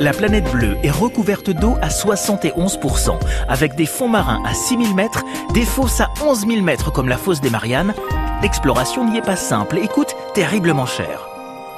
La planète bleue est recouverte d'eau à 71%, avec des fonds marins à 6000 mètres, des fosses à 11 000 mètres comme la fosse des Mariannes. L'exploration n'y est pas simple et coûte terriblement cher.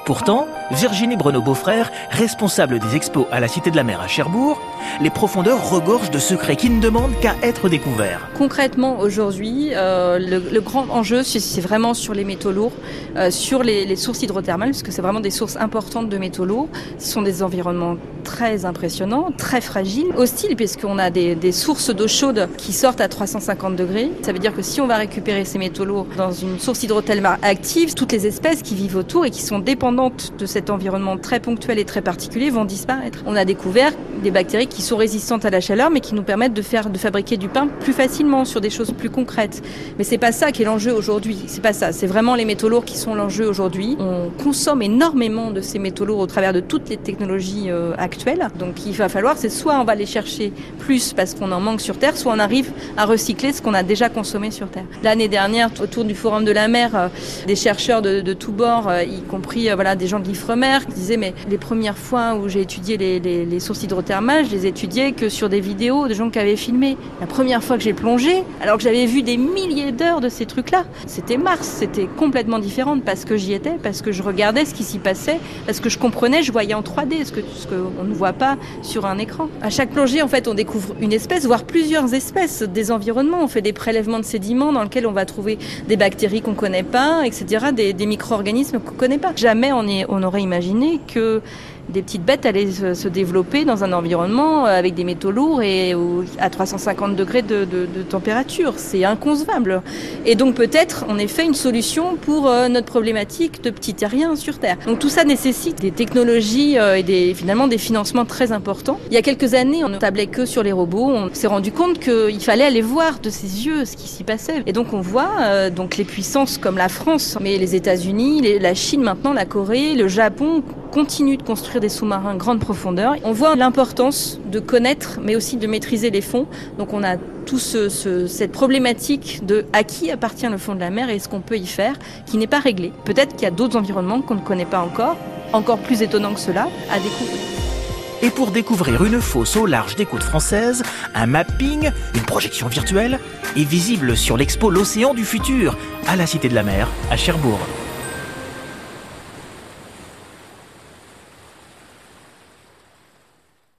Pourtant, Virginie Breneau-Beaufrère, responsable des expos à la Cité de la Mer à Cherbourg, les profondeurs regorgent de secrets qui ne demandent qu'à être découverts. Concrètement, aujourd'hui, euh, le, grand enjeu, c'est vraiment sur les métaux lourds, euh, sur les, sources hydrothermales, parce que c'est vraiment des sources importantes de métaux lourds. Ce sont des environnements très impressionnants, très fragiles, hostiles, puisqu'on a des, des sources d'eau chaude qui sortent à 350 degrés. Ça veut dire que si on va récupérer ces métaux lourds dans une source hydrothermale active, toutes les espèces qui vivent autour et qui sont dépendantes de cet environnement très ponctuel et très particulier vont disparaître. On a découvert des bactéries qui sont résistantes à la chaleur mais qui nous permettent de faire de fabriquer du pain plus facilement sur des choses plus concrètes. Mais c'est pas ça qui est l'enjeu aujourd'hui, c'est pas ça, c'est vraiment les métaux lourds qui sont l'enjeu aujourd'hui. On consomme énormément de ces métaux lourds au travers de toutes les technologies euh, actuelles. Donc il va falloir c'est soit on va les chercher plus parce qu'on en manque sur terre, soit on arrive à recycler ce qu'on a déjà consommé sur terre. L'année dernière autour du forum de la mer, euh, des chercheurs de, de tous bords, euh, y compris des gens de l'IFREMER qui disaient mais les premières fois où j'ai étudié les, sources hydrothermales, je les étudiais que sur des vidéos de gens qui avaient filmé. La première fois que j'ai plongé, alors que j'avais vu des milliers d'heures de ces trucs-là, c'était Mars, c'était complètement différent parce que j'y étais, parce que je regardais ce qui s'y passait, parce que je comprenais, je voyais en 3D ce que ce qu'on ne voit pas sur un écran. À chaque plongée, en fait, on découvre une espèce, voire plusieurs espèces, des environnements. On fait des prélèvements de sédiments dans lesquels on va trouver des bactéries qu'on connaît pas, etc., des, des micro-organismes qu'on connaît pas. Jamais on aurait imaginé que des petites bêtes allaient se, développer dans un environnement avec des métaux lourds et à 350 degrés de, température. C'est inconcevable. Et donc peut-être, en effet, une solution pour euh, notre problématique de petits terriens sur Terre. Donc tout ça nécessite des technologies euh, et des, finalement des financements très importants. Il y a quelques années, on ne tablait que sur les robots. On s'est rendu compte qu'il fallait aller voir de ses yeux ce qui s'y passait. Et donc on voit euh, donc les puissances comme la France, mais les États-Unis, la Chine maintenant, la Corée, le Japon continuent de construire des sous-marins grande profondeur. On voit l'importance de connaître, mais aussi de maîtriser les fonds. Donc on a tout ce, cette problématique de à qui appartient le fond de la mer et ce qu'on peut y faire, qui n'est pas réglé. Peut-être qu'il y a d'autres environnements qu'on ne connaît pas encore, encore plus étonnants que cela, à découvrir. Et pour découvrir une fosse au large des côtes françaises, un mapping, une projection virtuelle est visible sur l'expo L'Océan du futur à la Cité de la Mer à Cherbourg.